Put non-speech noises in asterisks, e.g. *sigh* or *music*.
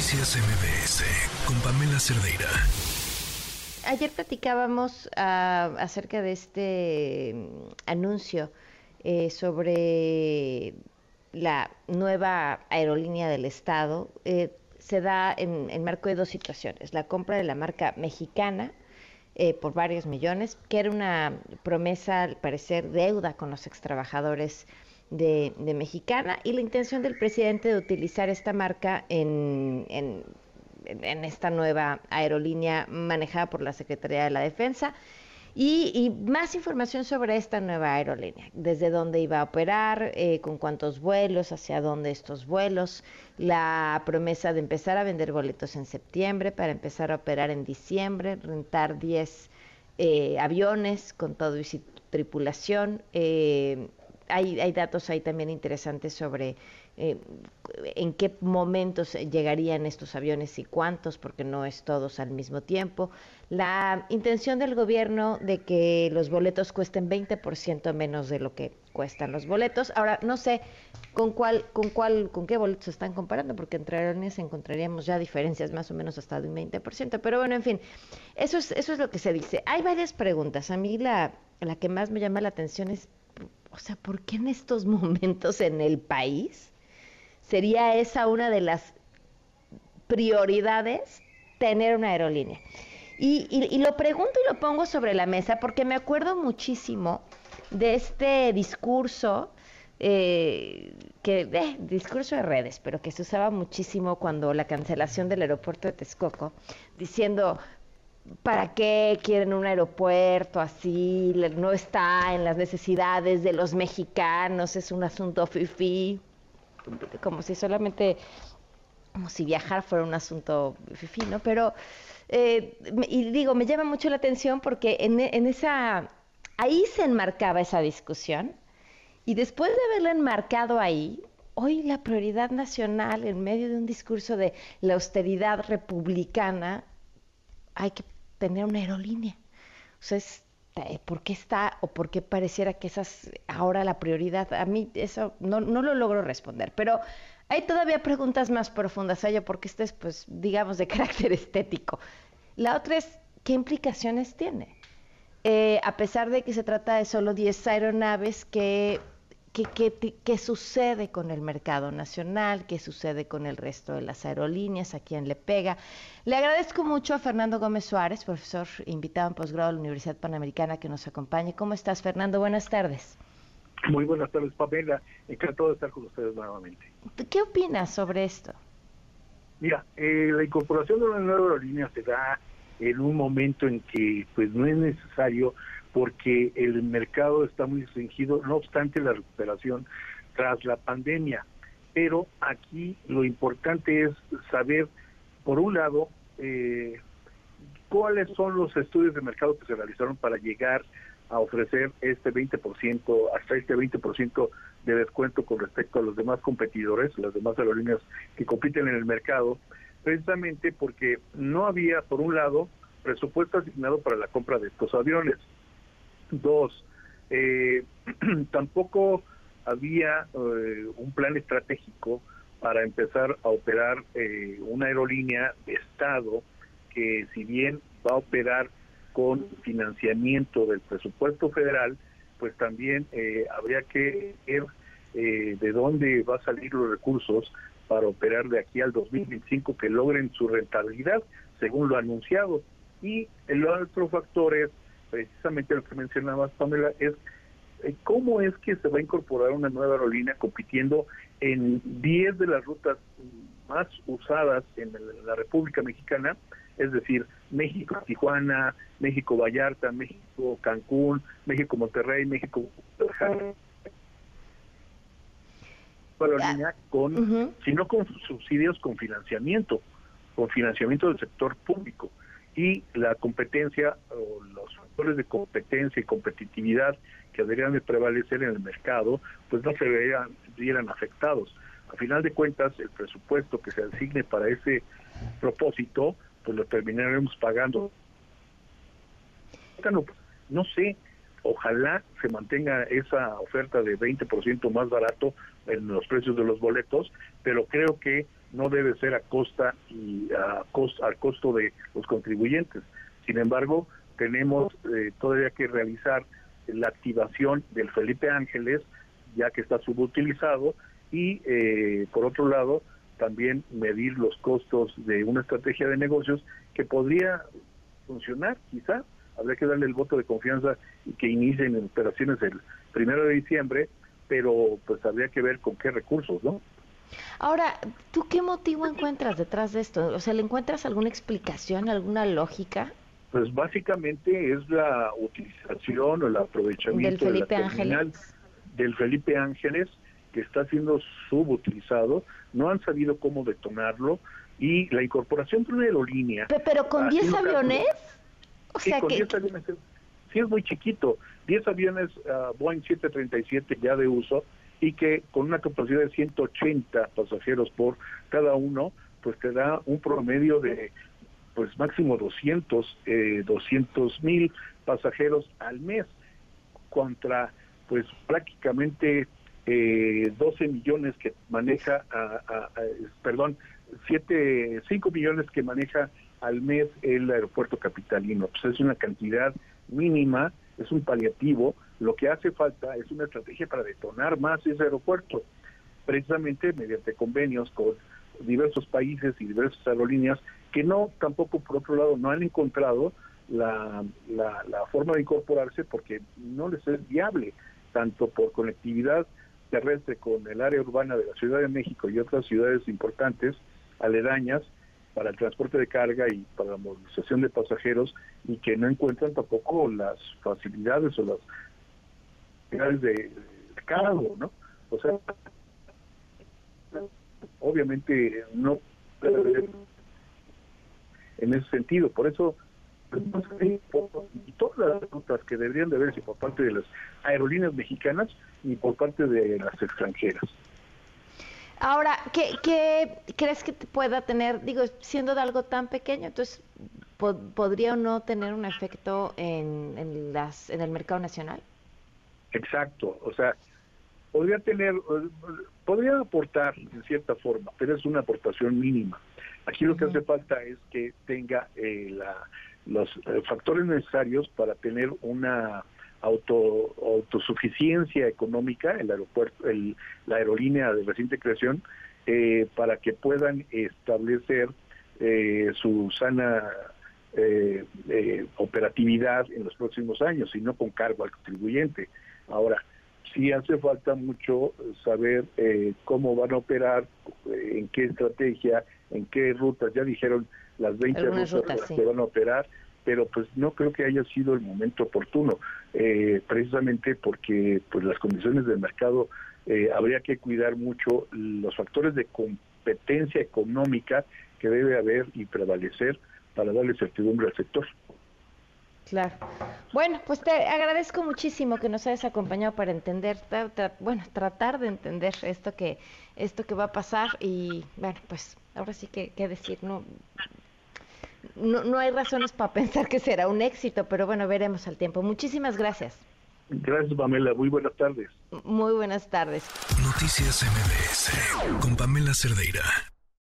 Noticias MBS con Pamela Cerdeira. Ayer platicábamos ah, acerca de este mm, anuncio eh, sobre la nueva aerolínea del Estado. Eh, se da en, marco de dos situaciones. La compra de la marca mexicana eh, por varios millones, que era una promesa, al parecer, deuda con los extrabajadores de, Mexicana, y la intención del presidente de utilizar esta marca en, en esta nueva aerolínea manejada por la Secretaría de la Defensa. Y, más información sobre esta nueva aerolínea, desde dónde iba a operar, eh, con cuántos vuelos, hacia dónde estos vuelos, la promesa de empezar a vender boletos en septiembre para empezar a operar en diciembre, rentar 10 eh, aviones con todo y tripulación. Eh, hay, datos ahí también interesantes sobre eh, en qué momentos llegarían estos aviones y cuántos, porque no es todos al mismo tiempo. La intención del gobierno de que los boletos cuesten 20% menos de lo que cuestan los boletos. Ahora, no sé con cuál, con cuál, con qué boletos se están comparando, porque entre aerolíneas encontraríamos ya diferencias más o menos hasta de un 20%. Pero bueno, en fin, eso es, eso es lo que se dice. Hay varias preguntas. A mí la, la que más me llama la atención es, o sea, ¿por qué en estos *laughs* momentos en el país? sería esa una de las prioridades, tener una aerolínea. Y, lo pregunto y lo pongo sobre la mesa porque me acuerdo muchísimo de este discurso, eh, que, eh, discurso de redes, pero que se usaba muchísimo cuando la cancelación del aeropuerto de Texcoco, diciendo, ¿para qué quieren un aeropuerto así? No está en las necesidades de los mexicanos, es un asunto fifi como si solamente, como si viajar fuera un asunto fifi, ¿no? Pero, eh, y digo, me llama mucho la atención porque en, en esa, ahí se enmarcaba esa discusión y después de haberla enmarcado ahí, hoy la prioridad nacional en medio de un discurso de la austeridad republicana, hay que tener una aerolínea. O sea, eh, ¿por qué está o por qué pareciera que esa es ahora la prioridad? A mí eso no, no lo logro responder, pero hay todavía preguntas más profundas, yo porque este es, pues, digamos, de *laughs* carácter estético. La otra es, ¿qué implicaciones tiene? Eh, a pesar de que se trata de solo 10 aeronaves que ¿Qué, sucede con el mercado nacional? ¿Qué sucede con el resto de las aerolíneas? ¿A quién le pega? Le agradezco mucho a Fernando Gómez Suárez, profesor invitado en posgrado de la Universidad Panamericana, que nos acompañe. ¿Cómo estás, Fernando? Buenas tardes. Muy buenas tardes, Pamela. Encantado de estar con ustedes nuevamente. ¿Qué opinas sobre esto? Mira, eh, la incorporación de una nueva aerolínea se da en un momento en que pues no es necesario porque el mercado está muy restringido, no obstante la recuperación tras la pandemia. Pero aquí lo importante es saber, por un lado, eh, cuáles son los estudios de mercado que se realizaron para llegar a ofrecer este 20%, hasta este 20% de descuento con respecto a los demás competidores, las demás aerolíneas que compiten en el mercado, precisamente porque no había, por un lado, presupuesto asignado para la compra de estos aviones. Dos, eh, *clears throat* tampoco había eh, un plan estratégico para empezar a operar eh, una aerolínea de Estado que si bien va a operar con financiamiento del presupuesto federal, pues también habría que ver de dónde va a salir los recursos para operar de aquí al 2025 que logren su rentabilidad, según lo anunciado. Y el otro factor es precisamente lo que mencionabas, Pamela, es eh, cómo es que se va a incorporar una nueva aerolínea compitiendo en 10 de las rutas más usadas en la República Mexicana, es decir, México Tijuana, México Vallarta, México Cancún, México Monterrey, México aerolínea con, sino con subsidios con financiamiento, con financiamiento del sector público y la competencia o los factores de competencia y competitividad que deberían de prevalecer en el mercado, pues no se vean, vieran afectados. A final de cuentas, el presupuesto que se asigne para ese propósito, pues lo terminaremos pagando. No sé, ojalá se mantenga esa oferta de 20% más barato en los precios de los boletos, pero creo que no debe ser a costa y a costo, al costo de los contribuyentes. Sin embargo, tenemos eh, todavía que realizar la activación del Felipe Ángeles, ya que está subutilizado, y eh, por otro lado, también medir los costos de una estrategia de negocios que podría funcionar, quizá. Habría que darle el voto de confianza y que inicien operaciones el primero de diciembre, pero pues habría que ver con qué recursos, ¿no? Ahora, ¿tú qué motivo encuentras detrás de esto? O sea, ¿le encuentras alguna explicación, alguna lógica? Pues básicamente es la utilización o el aprovechamiento del Felipe Ángeles. del Felipe Ángeles que está siendo subutilizado, no han sabido cómo detonarlo y la incorporación de una aerolínea. Pero con 10 aviones? O sí, sea con 10 aviones. Sí, es muy chiquito. 10 aviones uh, Boeing 737 ya de uso y que con una capacidad de 180 pasajeros por cada uno, pues te da un promedio de pues máximo 200 eh, 200 mil pasajeros al mes contra pues prácticamente eh, 12 millones que maneja perdón 7 5 millones que maneja al mes el aeropuerto capitalino. Pues es una cantidad mínima es un paliativo. Lo que hace falta es una estrategia para detonar más ese aeropuerto, precisamente mediante convenios con diversos países y diversas aerolíneas que no, tampoco por otro lado, no han encontrado la, la, forma de incorporarse porque no les es viable, tanto por conectividad terrestre con el área urbana de la Ciudad de México y otras ciudades importantes, aledañas, para el transporte de carga y para la movilización de pasajeros y que no encuentran tampoco las facilidades o las de cargo, ¿no? O sea, obviamente no en ese sentido, por eso y todas las rutas que deberían de verse por parte de las aerolíneas mexicanas y por parte de las extranjeras. Ahora, ¿qué, qué crees que pueda tener, digo, siendo de algo tan pequeño, entonces, ¿podría o no tener un efecto en, en, las, en el mercado nacional? Exacto, o sea, podría tener, podría aportar en cierta forma, pero es una aportación mínima. Aquí lo que hace falta es que tenga eh, la, los eh, factores necesarios para tener una auto, autosuficiencia económica, el aeropuerto, el, la aerolínea de reciente creación, eh, para que puedan establecer su sana operatividad en los próximos años y no con cargo al contribuyente. Ahora, sí hace falta mucho saber eh, cómo van a operar, eh, en qué estrategia, en qué rutas. Ya dijeron las 20 rutas, que van a operar, pero pues no creo que haya sido el momento oportuno, eh, precisamente porque pues las condiciones del mercado habría que cuidar mucho los factores de competencia económica que debe haber y prevalecer para darle certidumbre al sector. Claro. Bueno, pues te agradezco muchísimo que nos hayas acompañado para entender, bueno, tratar de entender esto que esto que va a pasar y bueno, pues ahora sí que qué decir, no, no no hay razones para pensar que será un éxito, pero bueno, veremos al tiempo. Muchísimas gracias. Gracias, Pamela. Muy buenas tardes. Muy buenas tardes. Noticias MBS con Pamela Cerdeira.